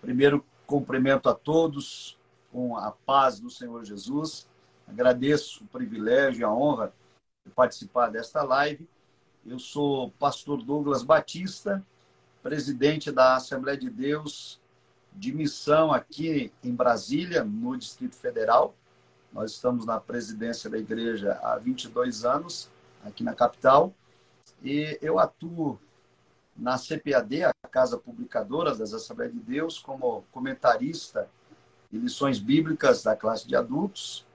Primeiro, cumprimento a todos com a paz do Senhor Jesus. Agradeço o privilégio e a honra de participar desta live. Eu sou pastor Douglas Batista, presidente da Assembleia de Deus de missão aqui em Brasília, no Distrito Federal. Nós estamos na presidência da igreja há 22 anos, aqui na capital. E eu atuo na CPAD, a Casa Publicadora das Assembleias de Deus, como comentarista de lições bíblicas da classe de adultos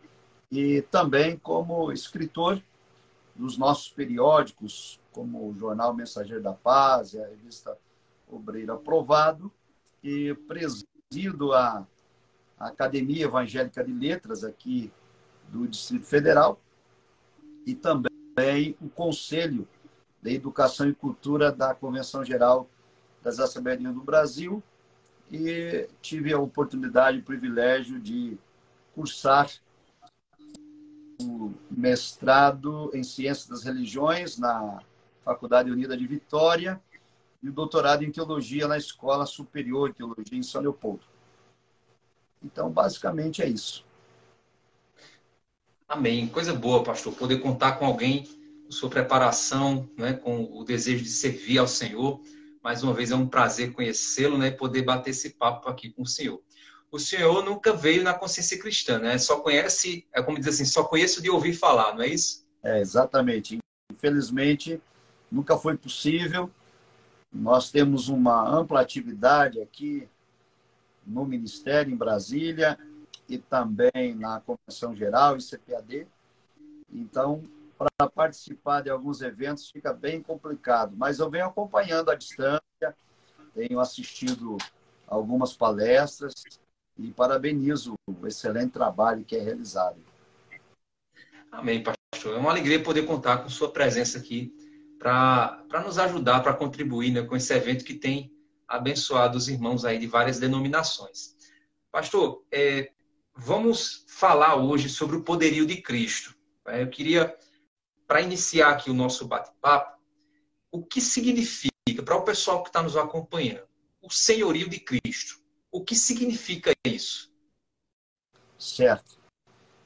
e também como escritor dos nossos periódicos, como o Jornal Mensageiro da Paz e a revista Obreiro Aprovado, e presido a, Academia Evangélica de Letras aqui do Distrito Federal e também o Conselho de Educação e Cultura da Convenção Geral das Assembleias do Brasil e tive a oportunidade e o privilégio de cursar o mestrado em Ciências das Religiões na Faculdade Unida de Vitória e o doutorado em Teologia na Escola Superior de Teologia em São Leopoldo. Então, basicamente é isso. Amém. Coisa boa, pastor, poder contar com alguém sua preparação, né, com o desejo de servir ao Senhor. Mais uma vez é um prazer conhecê-lo, né, e poder bater esse papo aqui com o Senhor. O Senhor nunca veio na consciência cristã, né? Só conhece, é como dizer assim, só conheço de ouvir falar, não é isso? É, exatamente. Infelizmente, nunca foi possível. Nós temos uma ampla atividade aqui no Ministério em Brasília e também na Convenção Geral e CPAD. Então, para participar de alguns eventos fica bem complicado. Mas eu venho acompanhando à distância, tenho assistido algumas palestras e parabenizo o excelente trabalho que é realizado. Amém, pastor. É uma alegria poder contar com sua presença aqui para nos ajudar, para contribuir né, com esse evento que tem abençoado os irmãos aí de várias denominações. Pastor, é, vamos falar hoje sobre o poderio de Cristo. Eu queria para iniciar aqui o nosso bate-papo, o que significa, para o pessoal que está nos acompanhando, o senhorio de Cristo? O que significa isso? Certo.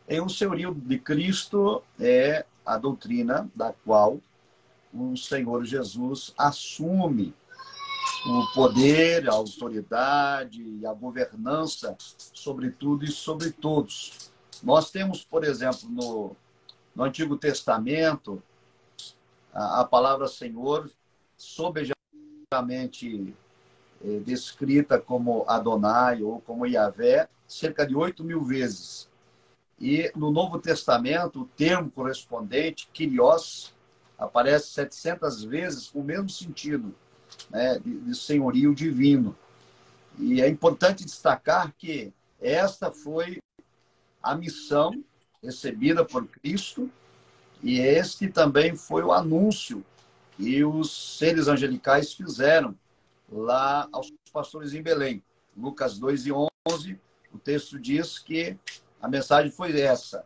Em o senhorio de Cristo é a doutrina da qual o Senhor Jesus assume o poder, a autoridade e a governança sobre tudo e sobre todos. Nós temos, por exemplo, no no Antigo Testamento, a, a palavra Senhor, sobejamente é, descrita como Adonai ou como Yahvé, cerca de 8 mil vezes. E no Novo Testamento, o termo correspondente, Kyrios, aparece 700 vezes com o mesmo sentido, né, de, de senhorio divino. E é importante destacar que esta foi a missão recebida por Cristo, e este também foi o anúncio que os seres angelicais fizeram lá aos pastores em Belém. Lucas 2 e 11, o texto diz que a mensagem foi essa.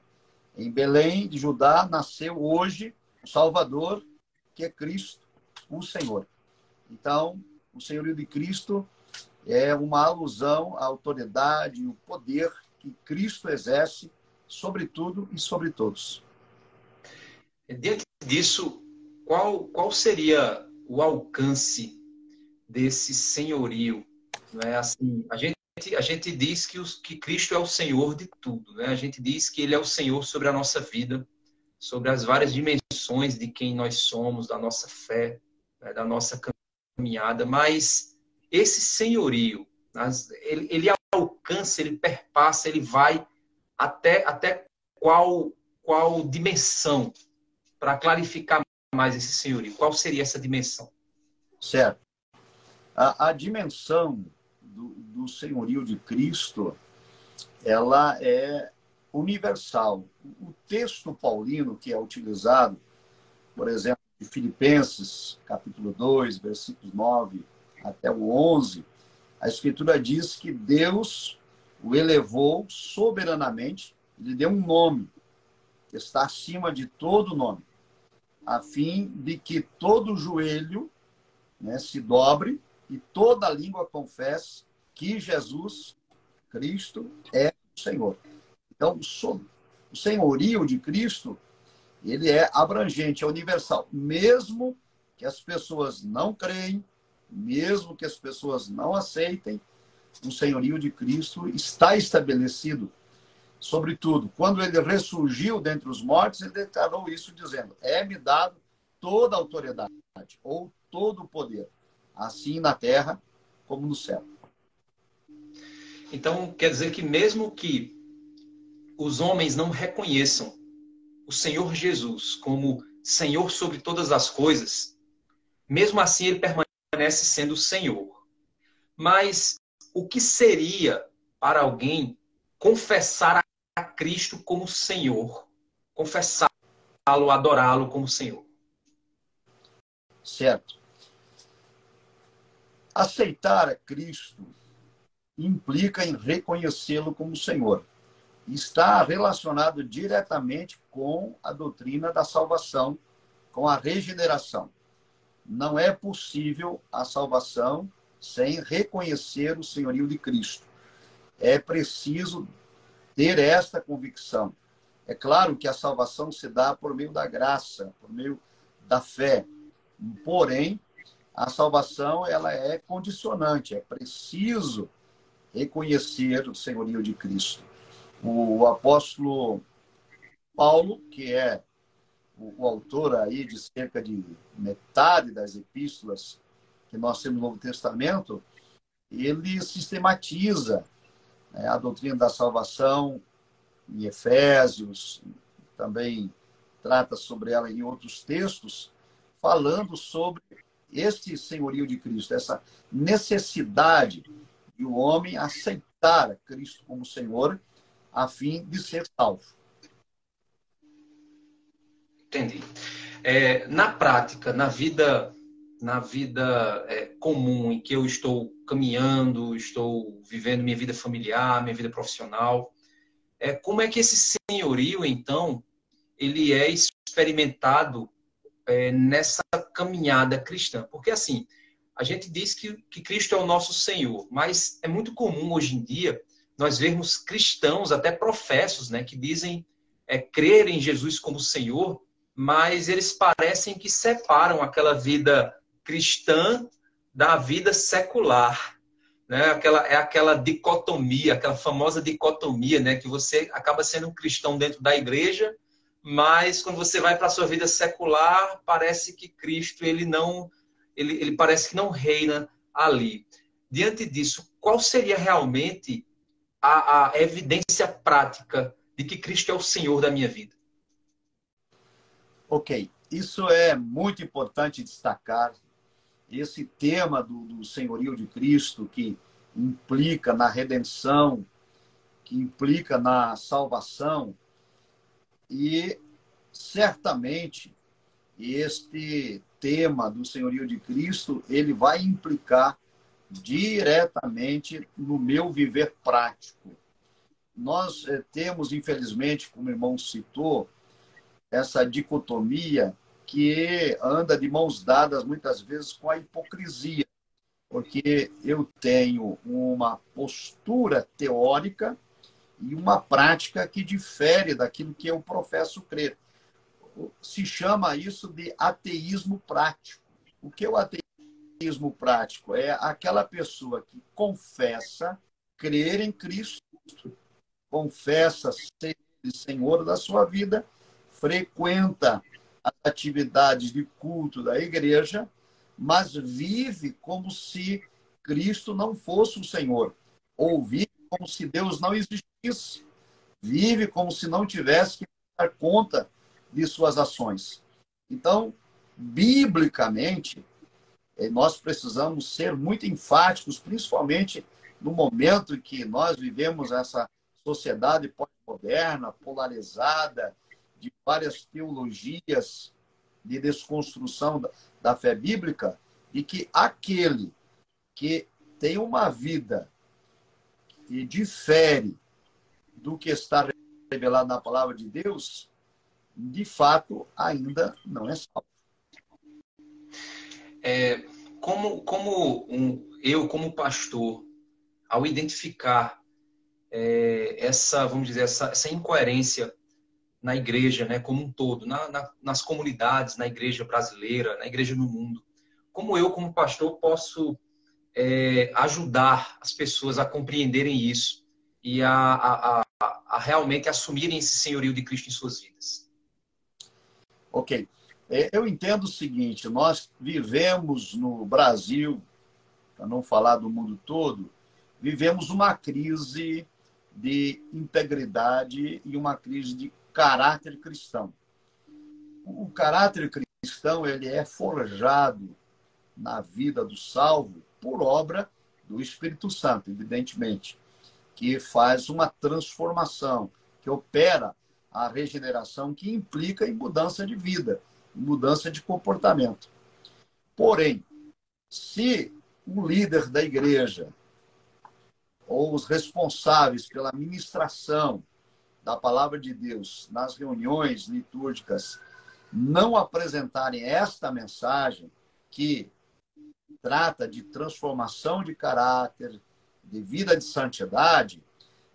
Em Belém de Judá nasceu hoje o Salvador, que é Cristo, o Senhor. Então, o senhorio de Cristo é uma alusão à autoridade e o poder que Cristo exerce sobre tudo e sobre todos. Diante disso, qual, qual seria o alcance desse senhorio? Não é assim, a gente a gente diz que, os, que Cristo é o Senhor de tudo, né? A gente diz que Ele é o Senhor sobre a nossa vida, sobre as várias dimensões de quem nós somos, da nossa fé, né? da nossa caminhada. Mas esse senhorio, ele, ele alcança, ele perpassa, ele vai até, até qual, qual dimensão para clarificar mais esse senhorio? Qual seria essa dimensão? Certo. A, a dimensão do, do senhorio de Cristo, ela é universal. O texto paulino que é utilizado, por exemplo, de Filipenses, capítulo 2, versículos 9 até o 11, a Escritura diz que Deus o elevou soberanamente, lhe deu um nome, que está acima de todo nome, a fim de que todo joelho né, se dobre e toda língua confesse que Jesus Cristo é o Senhor. Então, o senhorio de Cristo, ele é abrangente, é universal. Mesmo que as pessoas não creem, mesmo que as pessoas não aceitem, o senhorio de Cristo está estabelecido. Sobretudo, quando ele ressurgiu dentre os mortos, ele declarou isso dizendo: É-me dado toda a autoridade, ou todo o poder, assim na terra como no céu. Então, quer dizer que mesmo que os homens não reconheçam o Senhor Jesus como Senhor sobre todas as coisas, mesmo assim ele permanece sendo Senhor. Mas o que seria para alguém confessar a Cristo como Senhor? Confessá-lo, adorá-lo como Senhor? Certo. Aceitar a Cristo implica em reconhecê-lo como Senhor. Está relacionado diretamente com a doutrina da salvação, com a regeneração. Não é possível a salvação sem reconhecer o senhorio de Cristo. É preciso ter esta convicção. É claro que a salvação se dá por meio da graça, por meio da fé. Porém, a salvação ela é condicionante, é preciso reconhecer o senhorio de Cristo. O apóstolo Paulo, que é o, autor aí de cerca de metade das epístolas que nós temos no Novo Testamento, ele sistematiza né, a doutrina da salvação em Efésios, também trata sobre ela em outros textos, falando sobre este senhorio de Cristo, essa necessidade de o um homem aceitar Cristo como Senhor a fim de ser salvo. Entendi. É, na prática, na vida, na vida é, comum em que eu estou caminhando, estou vivendo minha vida familiar, minha vida profissional, é, como é que esse senhorio, então, ele é experimentado é, nessa caminhada cristã? Porque assim, a gente diz que, que Cristo é o nosso Senhor, mas é muito comum hoje em dia nós vermos cristãos, até professos, né, que dizem é, crer em Jesus como Senhor, mas eles parecem que separam aquela vida cristã da vida secular. Né? Aquela, é aquela dicotomia, aquela famosa dicotomia, né? que você acaba sendo um cristão dentro da igreja, mas quando você vai para a sua vida secular, parece que Cristo ele não ele, ele parece que não reina ali. Diante disso, qual seria realmente a, a evidência prática de que Cristo é o Senhor da minha vida? Ok, isso é muito importante destacar. Esse tema do, do senhorio de Cristo, que implica na redenção, que implica na salvação, e certamente este tema do senhorio de Cristo, ele vai implicar diretamente no meu viver prático. Nós eh, temos, infelizmente, como o irmão citou, essa dicotomia que anda de mãos dadas muitas vezes com a hipocrisia, porque eu tenho uma postura teórica e uma prática que difere daquilo que eu professo crer se chama isso de ateísmo prático. O que é o ateísmo prático? É aquela pessoa que confessa crer em Cristo, confessa ser Senhor da sua vida, frequenta as atividades de culto da igreja, mas vive como se Cristo não fosse o Senhor, ou vive como se Deus não existisse, vive como se não tivesse que dar conta de suas ações. Então, biblicamente, eh, nós precisamos ser muito enfáticos, principalmente no momento em que nós vivemos essa sociedade pós-moderna, polarizada, de várias teologias de desconstrução da fé bíblica, e que aquele que tem uma vida que difere do que está revelado na palavra de Deus, de fato, ainda não é salvo. É, como como um, eu, como pastor, ao identificar é, essa, vamos dizer, essa, essa, incoerência na igreja, né, como um todo, na, na, nas comunidades, na igreja brasileira, na igreja no mundo. Como eu, como pastor, posso é, ajudar as pessoas a compreenderem isso e a, a, a, a, realmente assumirem esse senhorio de Cristo em suas vidas? Ok. É, eu entendo o seguinte: nós vivemos no Brasil, para não falar do mundo todo, vivemos uma crise de integridade e uma crise de caráter cristão. O caráter cristão ele é forjado na vida do salvo por obra do Espírito Santo, evidentemente, que faz uma transformação, que opera a regeneração que implica em mudança de vida, mudança de comportamento. Porém, se um líder da igreja ou os responsáveis pela ministração da palavra de Deus nas reuniões litúrgicas não apresentarem esta mensagem que trata de transformação de caráter, de vida de santidade,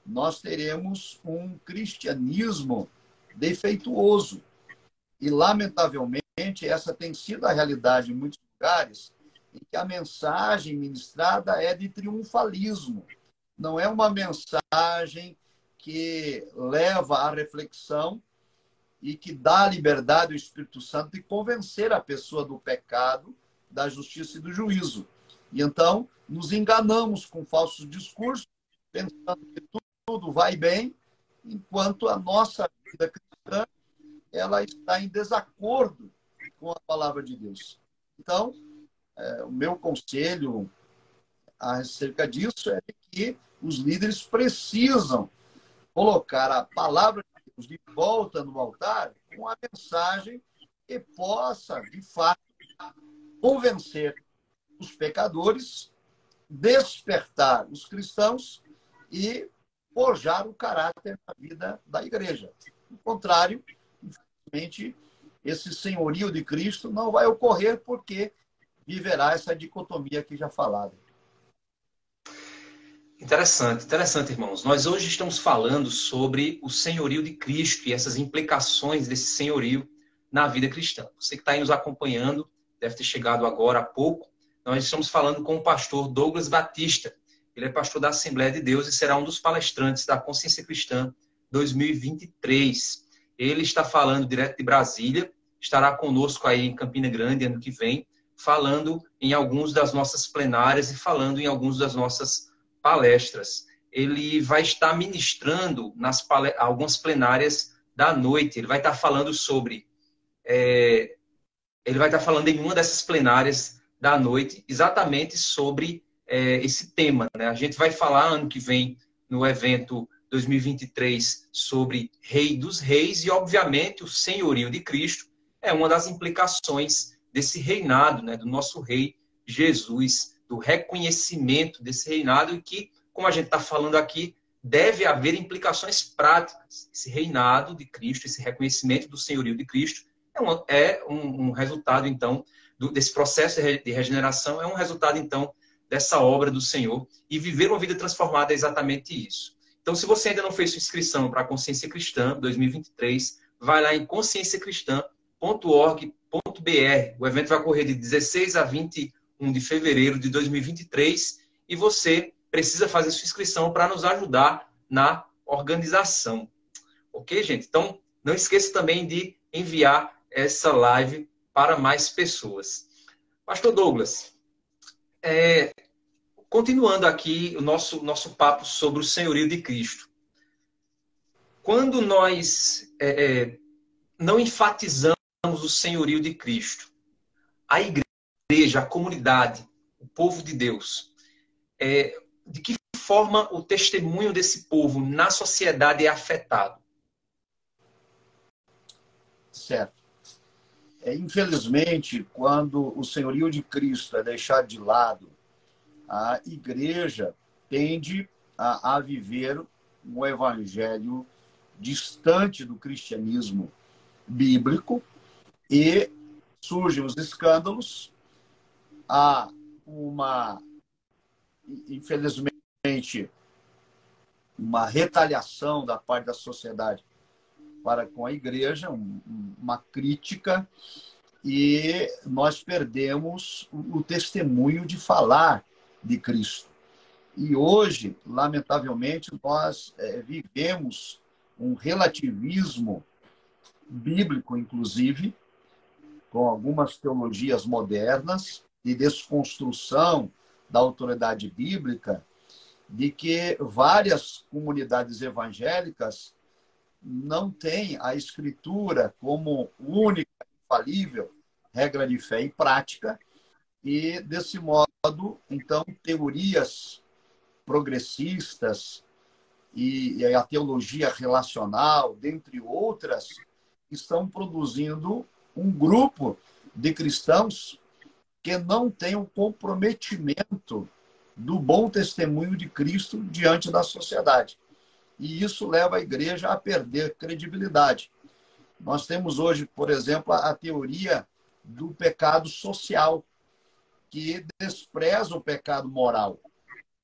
nós teremos um cristianismo defeituoso. E, lamentavelmente, essa tem sido a realidade em muitos lugares, em que a mensagem ministrada é de triunfalismo não é uma mensagem que leva à reflexão e que dá a liberdade ao Espírito Santo de convencer a pessoa do pecado, da justiça e do juízo. E então nos enganamos com falsos discursos, pensando que tudo vai bem, enquanto a nossa vida cristã ela está em desacordo com a palavra de Deus. Então, é, o meu conselho acerca disso é que os líderes precisam colocar a palavra de Deus de volta no altar com a mensagem que possa, de fato, convencer os pecadores, despertar os cristãos e forjar o caráter da vida da igreja. Do contrário, infelizmente, esse senhorio de Cristo não vai ocorrer porque viverá essa dicotomia aqui já falada. Interessante, interessante, irmãos. Nós hoje estamos falando sobre o senhorio de Cristo e essas implicações desse senhorio na vida cristã. Você que está aí nos acompanhando, deve ter chegado agora há pouco. Nós estamos falando com o pastor Douglas Batista. Ele é pastor da Assembleia de Deus e será um dos palestrantes da Consciência Cristã 2023. Ele está falando direto de Brasília, estará conosco aí em Campina Grande ano que vem, falando em alguns das nossas plenárias e falando em alguns das nossas palestras. Ele vai estar ministrando nas algumas plenárias da noite. Ele vai estar falando sobre. É, ele vai estar falando em uma dessas plenárias da noite exatamente sobre é, esse tema. Né? A gente vai falar ano que vem no evento 2023 sobre Rei dos Reis e, obviamente, o senhorio de Cristo é uma das implicações desse reinado, né, do nosso Rei Jesus do reconhecimento desse reinado e que, como a gente está falando aqui, deve haver implicações práticas. Esse reinado de Cristo, esse reconhecimento do senhorio de Cristo, é um, é um, um resultado, então, do, desse processo de regeneração, é um resultado, então, dessa obra do Senhor. E viver uma vida transformada é exatamente isso. Então, se você ainda não fez sua inscrição para a Consciência Cristã 2023, vai lá em conscienciacristã.org.br. O evento vai ocorrer de 16 a 20 1 de fevereiro de 2023 e você precisa fazer sua inscrição para nos ajudar na organização. Ok, gente? Então, não esqueça também de enviar essa live para mais pessoas. Pastor Douglas, é, continuando aqui o nosso, nosso papo sobre o senhorio de Cristo. Quando nós é, é não enfatizamos o senhorio de Cristo, a igreja igreja, a comunidade, o povo de Deus, é, de que forma o testemunho desse povo na sociedade é afetado? Certo. É, infelizmente, quando o senhorio de Cristo é deixado de lado, a igreja tende a, a viver um evangelho distante do cristianismo bíblico e surgem os escândalos há uma, infelizmente, uma retaliação da parte da sociedade para com a igreja, uma crítica, e nós perdemos o testemunho de falar de Cristo. E hoje, lamentavelmente, nós é, vivemos um relativismo bíblico, inclusive, com algumas teologias modernas de desconstrução da autoridade bíblica, de que várias comunidades evangélicas não têm a escritura como única, infalível regra de fé e prática, e desse modo, então, teorias progressistas e a teologia relacional, dentre outras, estão produzindo um grupo de cristãos que não tem o comprometimento do bom testemunho de Cristo diante da sociedade. E isso leva a igreja a perder credibilidade. Nós temos hoje, por exemplo, a teoria do pecado social, que despreza o pecado moral.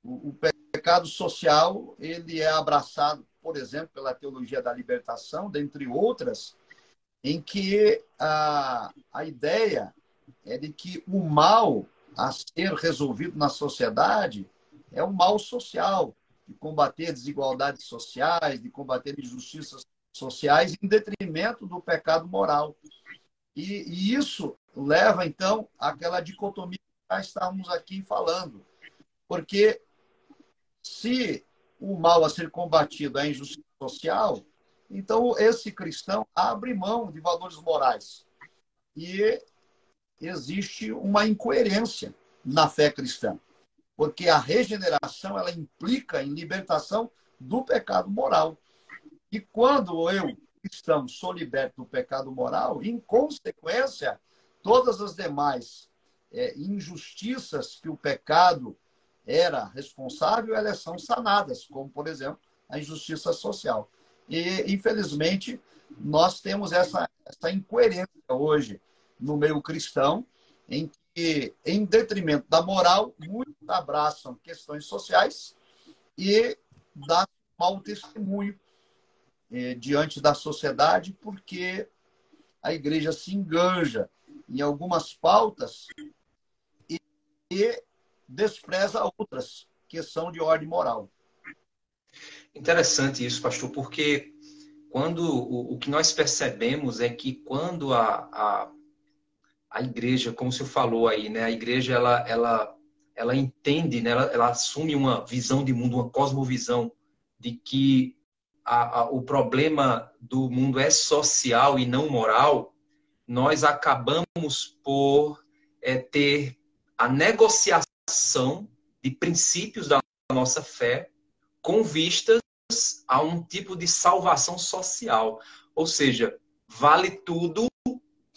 O pecado social ele é abraçado, por exemplo, pela teologia da libertação, dentre outras, em que a, a ideia é de que o mal a ser resolvido na sociedade é o mal social, de combater desigualdades sociais, de combater injustiças sociais, em detrimento do pecado moral. E, e isso leva, então, àquela dicotomia que já estávamos aqui falando. Porque se o mal a ser combatido é a injustiça social, então esse cristão abre mão de valores morais. E existe uma incoerência na fé cristã, porque a regeneração ela implica em libertação do pecado moral. E quando eu, cristão, sou liberto do pecado moral, em consequência, todas as demais é, injustiças que o pecado era responsável, elas são sanadas, como, por exemplo, a injustiça social. E, infelizmente, nós temos essa, essa incoerência hoje no meio cristão, em que, em detrimento da moral, muitos abraçam questões sociais e dão mau testemunho eh, diante da sociedade, porque a igreja se enganja em algumas pautas e, e despreza outras que são de ordem moral. Interessante isso, pastor, porque quando o, o que nós percebemos é que quando a, a, a igreja, como senhor falou aí, né, a igreja ela, ela, ela entende, né, ela, ela assume uma visão de mundo, uma cosmovisão de que a, a, o problema do mundo é social e não moral, nós acabamos por é, ter a negociação de princípios da nossa fé com vistas a um tipo de salvação social. Ou seja, vale tudo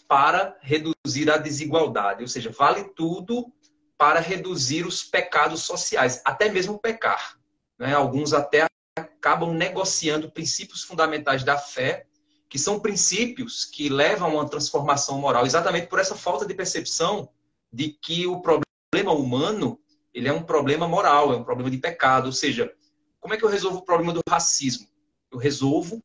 para reduzir a desigualdade, ou seja, vale tudo para reduzir os pecados sociais, até mesmo pecar. Né? Alguns até acabam negociando princípios fundamentais da fé, que são princípios que levam a uma transformação moral, exatamente por essa falta de percepção de que o problema humano ele é um problema moral, é um problema de pecado, ou seja, como é que eu resolvo o problema do racismo? Eu resolvo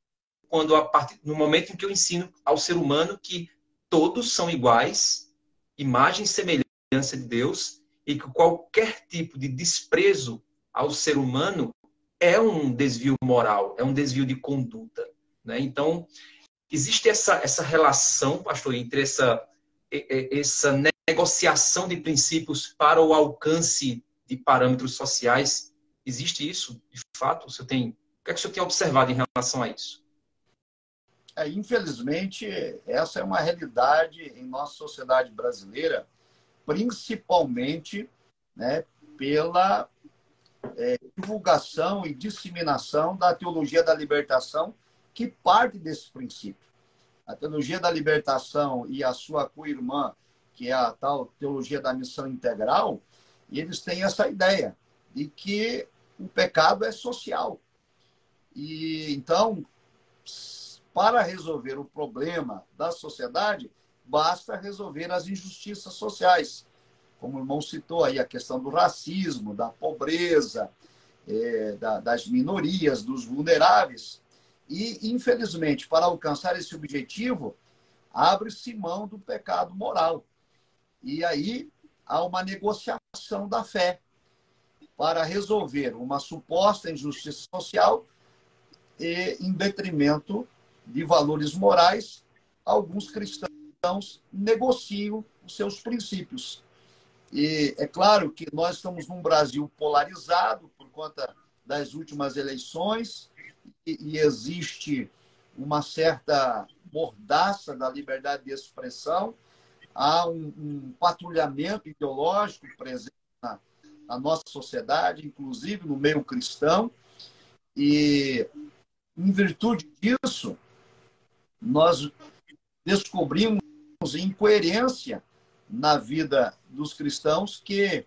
quando a partir, no momento em que eu ensino ao ser humano que todos são iguais, imagem e semelhança de Deus, e que qualquer tipo de desprezo ao ser humano é um desvio moral, é um desvio de conduta. Né? Então, existe essa, essa relação, pastor, entre essa, essa negociação de princípios para o alcance de parâmetros sociais Existe isso, de fato? Você tem, o que, é que o senhor tem observado em relação a isso? É, infelizmente, essa é uma realidade em nossa sociedade brasileira, principalmente né, pela é, divulgação e disseminação da teologia da libertação, que parte desse princípio. A teologia da libertação e a sua co-irmã, que é a tal teologia da missão integral, eles têm essa ideia de que o pecado é social. E então, para resolver o problema da sociedade, basta resolver as injustiças sociais. Como o irmão citou aí, a questão do racismo, da pobreza. é, da, das minorias, dos vulneráveis. E, infelizmente, para alcançar esse objetivo, abre-se mão do pecado moral. E aí há uma negociação da fé para resolver uma suposta injustiça social em detrimento de valores morais, alguns cristãos negociam os seus princípios. E é claro que nós estamos num Brasil polarizado por conta das últimas eleições e, existe uma certa mordaça da liberdade de expressão, há um, um patrulhamento ideológico presente na, na, nossa sociedade, inclusive no meio cristão, e em virtude disso, nós descobrimos incoerência na vida dos cristãos que,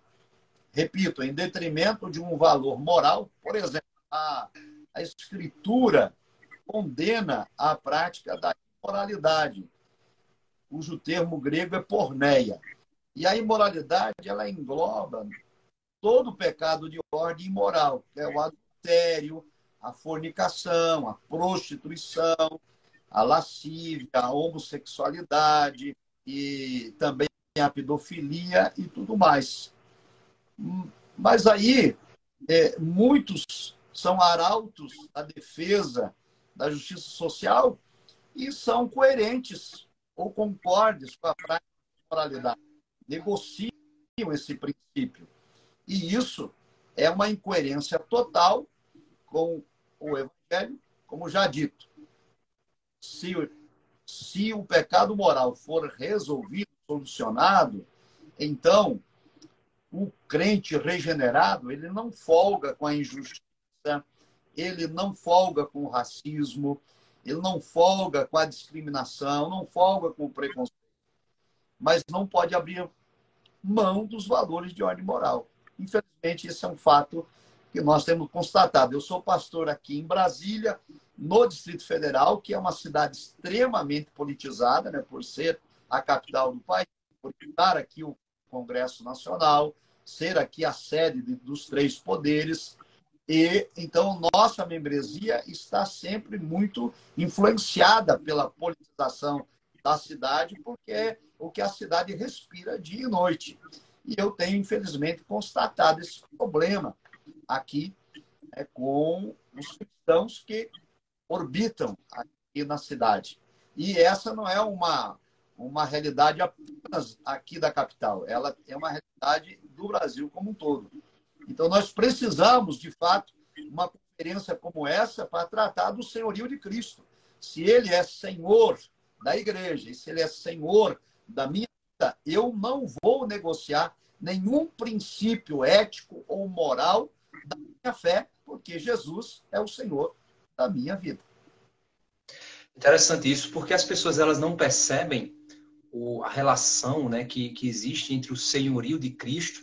repito, em detrimento de um valor moral, por exemplo, a, a Escritura condena a prática da imoralidade, cujo termo grego é porneia. E a imoralidade, ela engloba todo o pecado de ordem imoral, que é o adultério, a fornicação, a prostituição, a lascívia, a homossexualidade e também a pedofilia e tudo mais. Mas aí, é, muitos são arautos da defesa da justiça social e são coerentes ou concordes com a prática da moralidade. Negociam esse princípio. E isso é uma incoerência total com o Evangelho, como já dito. Se, se o pecado moral for resolvido, solucionado, então o crente regenerado, ele não folga com a injustiça, ele não folga com o racismo, ele não folga com a discriminação, não folga com o preconceito, mas não pode abrir mão dos valores de ordem moral. Infelizmente, esse é um fato que nós temos constatado. Eu sou pastor aqui em Brasília, no Distrito Federal, que é uma cidade extremamente politizada, né, por ser a capital do país, por estar aqui o Congresso Nacional, ser aqui a sede dos três poderes. E então nossa membresia está sempre muito influenciada pela politização da cidade, porque é o que a cidade respira dia e noite. E eu tenho, infelizmente, constatado esse problema aqui é, com os cristãos que orbitam aqui na cidade. E essa não é uma, uma realidade apenas aqui da capital, ela é uma realidade do Brasil como um todo. Então, nós precisamos, de fato, uma conferência como essa para tratar do senhorio de Cristo. Se ele é senhor da igreja e se ele é senhor da minha vida, eu não vou negociar nenhum princípio ético ou moral da minha fé, porque Jesus é o senhor da minha vida. Interessante isso, porque as pessoas elas não percebem o, a relação né, que, que existe entre o senhorio de Cristo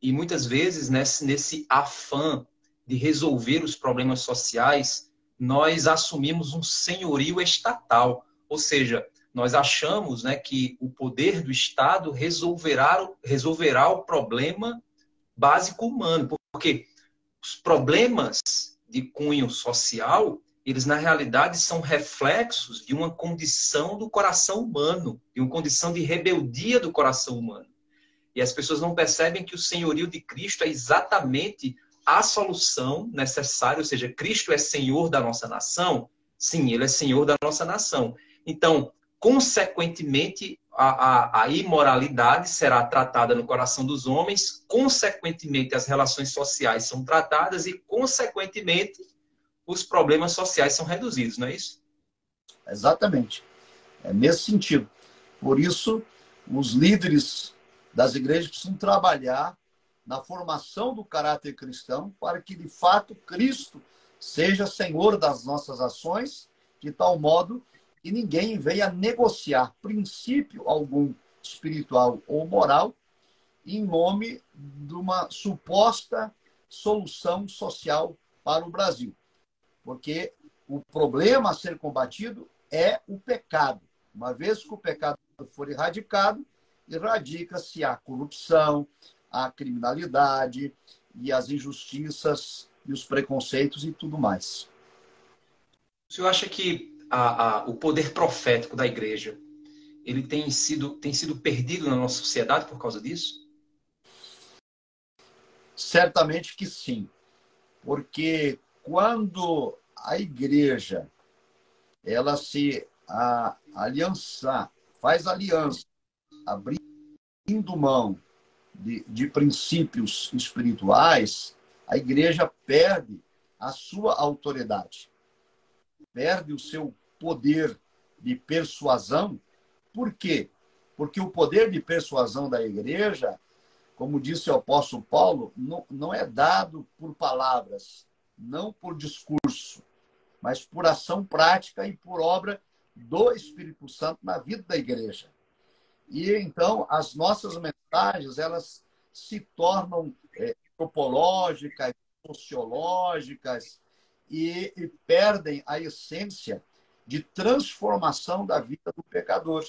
e muitas vezes nesse, nesse afã de resolver os problemas sociais, nós assumimos um senhorio estatal, ou seja, nós achamos né, que o poder do Estado resolverá, resolverá o problema básico humano, porque os problemas de cunho social, eles na realidade são reflexos de uma condição do coração humano, de uma condição de rebeldia do coração humano. E as pessoas não percebem que o senhorio de Cristo é exatamente a solução necessária, ou seja, Cristo é senhor da nossa nação? Sim, ele é senhor da nossa nação. Então, consequentemente, a, a, a, imoralidade será tratada no coração dos homens, consequentemente, as relações sociais são tratadas e, consequentemente, os problemas sociais são reduzidos, não é isso? Exatamente. É nesse sentido. Por isso, os líderes das igrejas precisam trabalhar na formação do caráter cristão para que, de fato, Cristo seja senhor das nossas ações, de tal modo que ninguém venha negociar princípio algum espiritual ou moral em nome de uma suposta solução social para o Brasil porque o problema a ser combatido é o pecado. Uma vez que o pecado for erradicado, erradica-se a corrupção, a criminalidade e as injustiças e os preconceitos e tudo mais. O senhor acha que a, a, o poder profético da igreja ele tem sido, tem sido perdido na nossa sociedade por causa disso? Certamente que sim. Porque quando a igreja ela se a, aliançar, faz aliança, abrindo mão de, de princípios espirituais, a igreja perde a sua autoridade, perde o seu poder de persuasão. Por quê? Porque o poder de persuasão da igreja, como disse o apóstolo Paulo, não, não é dado por palavras, não por discurso, mas por ação prática e por obra do Espírito Santo na vida da igreja. E então as nossas mensagens elas se tornam é, antropológicas, sociológicas e, e perdem a essência de transformação da vida do pecador.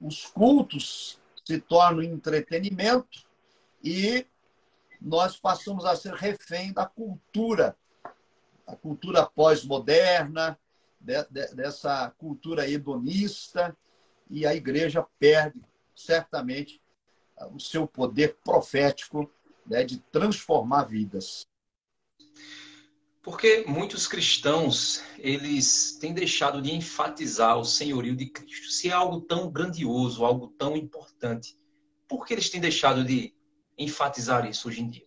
Os cultos se tornam entretenimento e nós passamos a ser refém da cultura, a cultura pós-moderna, de, de, dessa cultura hedonista, e a igreja perde certamente o seu poder profético né, de transformar vidas. Porque muitos cristãos, eles têm deixado de enfatizar o senhorio de Cristo. Se é algo tão grandioso, algo tão importante, por que eles têm deixado de enfatizar isso hoje em dia?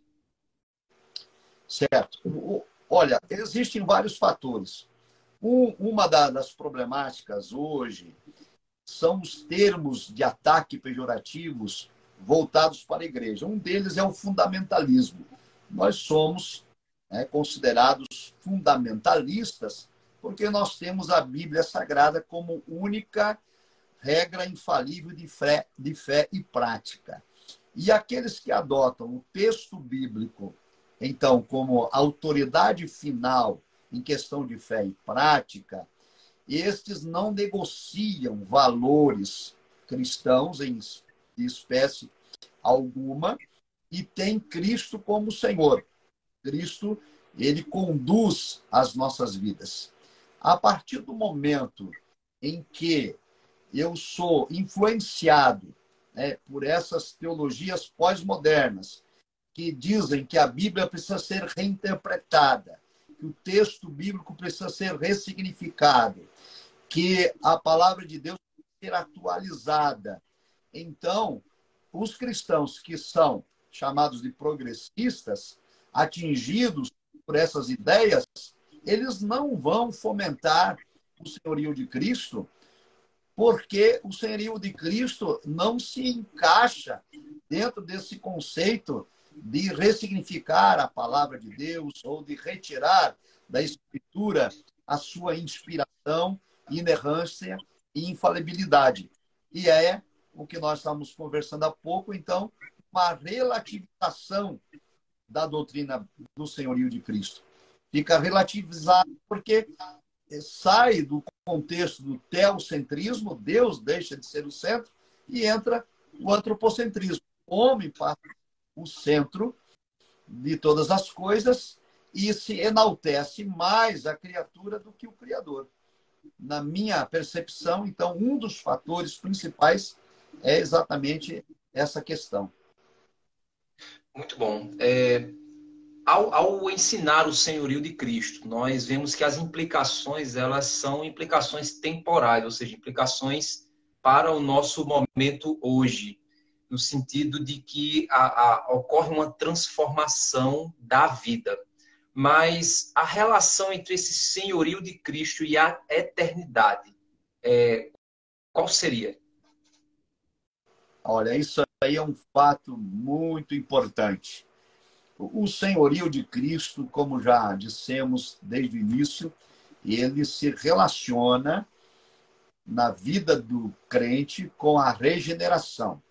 Certo. Olha, existem vários fatores. Um, uma das problemáticas hoje são os termos de ataque pejorativos voltados para a igreja. Um deles é o fundamentalismo. Nós somos né, considerados fundamentalistas porque nós temos a Bíblia Sagrada como única regra infalível de fé, de fé e prática. E aqueles que adotam o texto bíblico, então, como autoridade final em questão de fé e prática, estes não negociam valores cristãos em espécie alguma e tem Cristo como Senhor. Cristo, ele conduz as nossas vidas. A partir do momento em que eu sou influenciado né, por essas teologias pós-modernas, que dizem que a Bíblia precisa ser reinterpretada, que o texto bíblico precisa ser ressignificado, que a palavra de Deus precisa ser atualizada. Então, os cristãos que são chamados de progressistas, atingidos por essas ideias, eles não vão fomentar o senhorio de Cristo, porque o senhorio de Cristo não se encaixa dentro desse conceito de ressignificar a palavra de Deus ou de retirar da Escritura a sua inspiração, inerrância e infalibilidade. E é o que nós estamos conversando há pouco, então, uma relativização da doutrina do senhorio de Cristo. Fica relativizado porque sai do contexto do teocentrismo, Deus deixa de ser o centro, e entra o antropocentrismo. O homem passa o centro de todas as coisas e se enaltece mais a criatura do que o Criador. Na minha percepção, então, um dos fatores principais é exatamente essa questão. Muito bom. É, ao, ao, ensinar o senhorio de Cristo, nós vemos que as implicações elas são implicações temporais, ou seja, implicações para o nosso momento hoje, no sentido de que a, a, ocorre uma transformação da vida. Mas a relação entre esse senhorio de Cristo e a eternidade, é, qual seria? Olha, isso aí é um fato muito importante. O senhorio de Cristo, como já dissemos desde o início, ele se relaciona na vida do crente com a regeneração.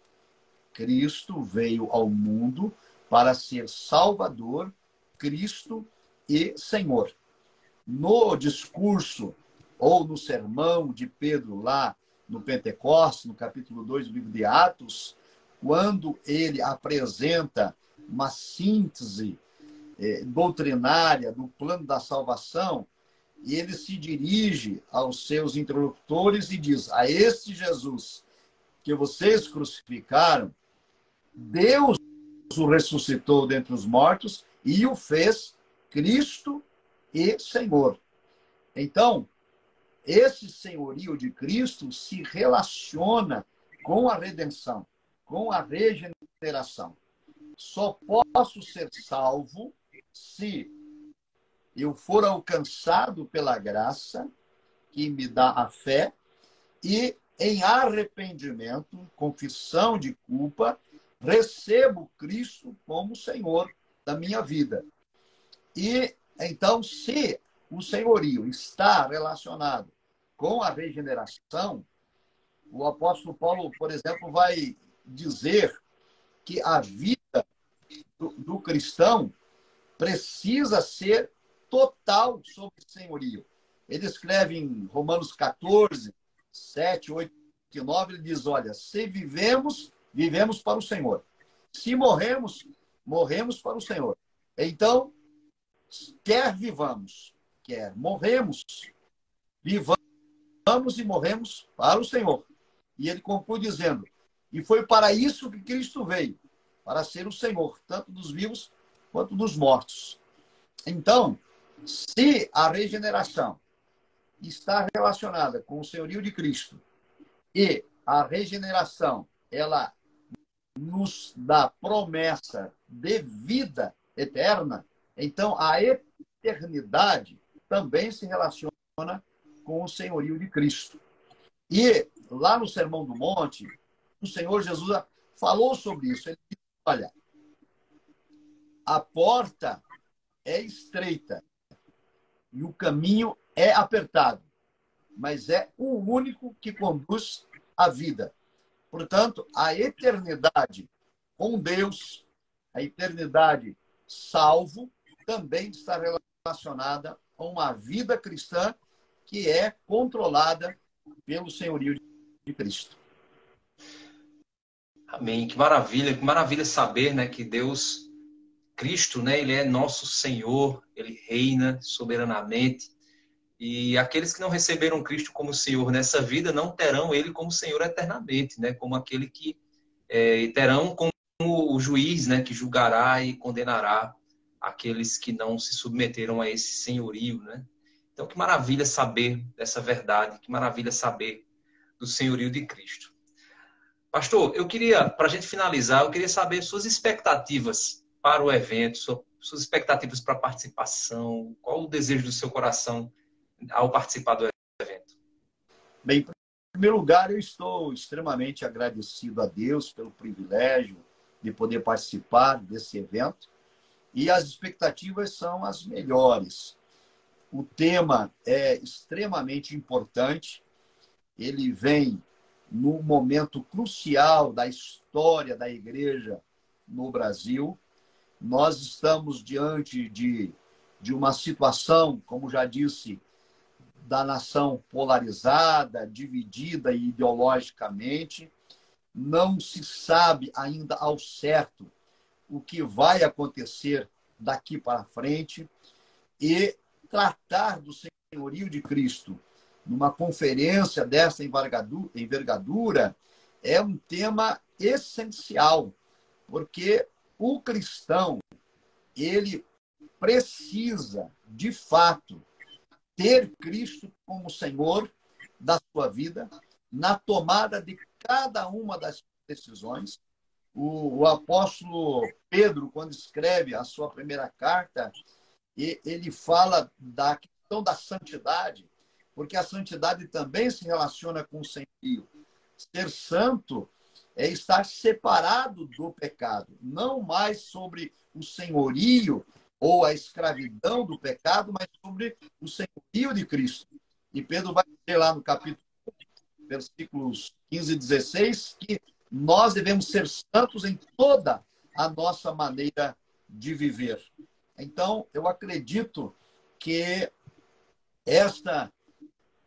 Cristo veio ao mundo para ser Salvador, Cristo e Senhor. No discurso ou no sermão de Pedro lá no Pentecostes, no capítulo 2 do livro de Atos, quando ele apresenta uma síntese é, doutrinária do plano da salvação, ele se dirige aos seus interlocutores e diz: A este Jesus que vocês crucificaram, Deus o ressuscitou dentre os mortos e o fez Cristo e Senhor. Então, esse senhorio de Cristo se relaciona com a redenção, com a regeneração. Só posso ser salvo se eu for alcançado pela graça que me dá a fé e em arrependimento, confissão de culpa, recebo Cristo como Senhor da minha vida. E então, se o senhorio está relacionado com a regeneração, o apóstolo Paulo, por exemplo, vai dizer que a vida do, do cristão precisa ser total sobre senhorio. Ele escreve em Romanos 14, 7, 8 e 9, ele diz: Olha, se vivemos, vivemos para o Senhor. Se morremos, morremos para o Senhor. Então, quer vivamos, quer morremos, vivamos e morremos para o Senhor. E ele conclui dizendo: E foi para isso que Cristo veio, para ser o Senhor, tanto dos vivos quanto dos mortos. Então, se a regeneração está relacionada com o senhorio de Cristo e a regeneração ela nos dá promessa de vida eterna, então a eternidade também se relaciona com o senhorio de Cristo. E lá no Sermão do Monte, o Senhor Jesus falou sobre isso. Ele disse: olha, a porta é estreita e o caminho é apertado, mas é o único que conduz à vida. Portanto, a eternidade com Deus, a eternidade salvo, também está relacionada a uma vida cristã que é controlada pelo senhorio de Cristo. Amém. Que maravilha, que maravilha saber, né, que Deus Cristo, né, ele é nosso Senhor, ele reina soberanamente. E aqueles que não receberam Cristo como Senhor nessa vida não terão ele como Senhor eternamente, né? Como aquele que é, terão como o juiz, né? Que julgará e condenará aqueles que não se submeteram a esse senhorio, né? Então, que maravilha saber dessa verdade, que maravilha saber do senhorio de Cristo. Pastor, eu queria, para a gente finalizar, eu queria saber suas expectativas para o evento, suas expectativas para a participação, qual o desejo do seu coração ao participar do evento? Bem, em primeiro lugar, eu estou extremamente agradecido a Deus pelo privilégio de poder participar desse evento e as expectativas são as melhores. O tema é extremamente importante, ele vem no momento crucial da história da igreja no Brasil nós estamos diante de, de uma situação, como já disse, da nação polarizada, dividida ideologicamente. Não se sabe ainda ao certo o que vai acontecer daqui para frente e tratar do senhorio de Cristo numa conferência dessa envergadura é um tema essencial, porque o cristão, ele precisa, de fato, ter Cristo como Senhor da sua vida, na tomada de cada uma das decisões. O, o, apóstolo Pedro, quando escreve a sua primeira carta, ele fala da questão da santidade, porque a santidade também se relaciona com o senhorio. Ser santo é estar separado do pecado, não mais sobre o senhorio ou a escravidão do pecado, mas sobre o senhorio de Cristo. E Pedro vai dizer lá no capítulo, versículos 15 e 16, que nós devemos ser santos em toda a nossa maneira de viver. Então, eu acredito que esta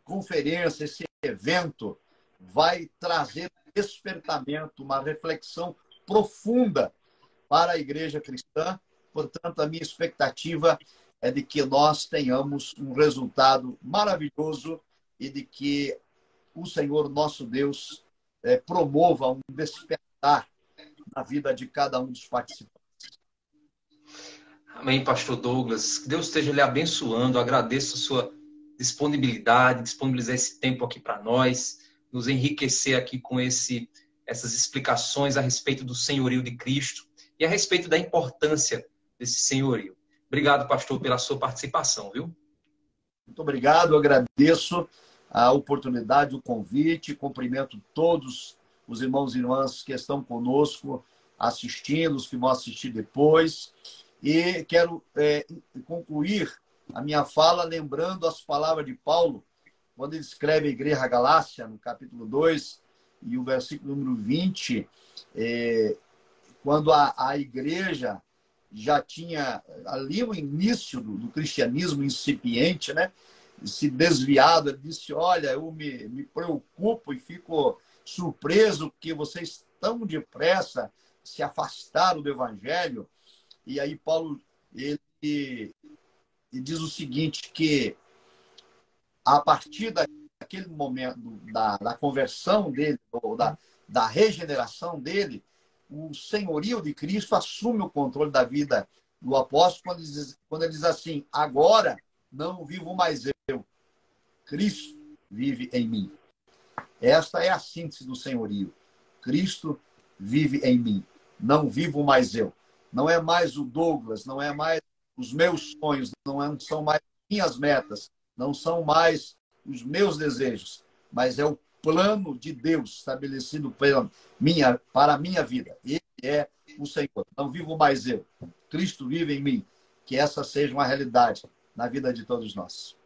conferência, esse evento, vai trazer despertamento, uma reflexão profunda para a igreja cristã Portanto, a minha expectativa é de que nós tenhamos um resultado maravilhoso e de que o Senhor nosso Deus é, promova um despertar na vida de cada um dos participantes. Amém, Pastor Douglas. Que Deus esteja lhe abençoando. agradeço a sua disponibilidade, disponibilizar esse tempo aqui para nós, nos enriquecer aqui com esse, essas explicações a respeito do senhorio de Cristo e a respeito da importância desse senhorio. Obrigado, pastor, pela sua participação, viu? Muito obrigado, agradeço a oportunidade, o convite, cumprimento todos os irmãos e irmãs que estão conosco assistindo, os que vão assistir depois. E quero é, concluir a minha fala lembrando as palavras de Paulo, quando ele escreve a Igreja Galácia, no capítulo 2, e o versículo número 20, é, quando a, a igreja já tinha ali o início do, do, cristianismo incipiente, né? Se desviado, ele disse: Olha, eu me, me preocupo e fico surpreso que vocês tão depressa se afastaram do evangelho. E aí Paulo ele, ele diz o seguinte que a partir daquele momento da, da conversão dele ou da, da regeneração dele, o senhorio de Cristo assume o controle da vida do apóstolo quando ele diz, quando ele diz assim: agora não vivo mais Cristo vive em mim. Esta é a síntese do senhorio. Cristo vive em mim. Não vivo mais eu. Não é mais o Douglas, não é mais os meus sonhos, não é, são mais minhas metas, não são mais os meus desejos, mas é o plano de Deus estabelecido para, minha, para a minha vida. Ele é o Senhor. Não vivo mais eu. Cristo vive em mim. Que essa seja uma realidade na vida de todos nós.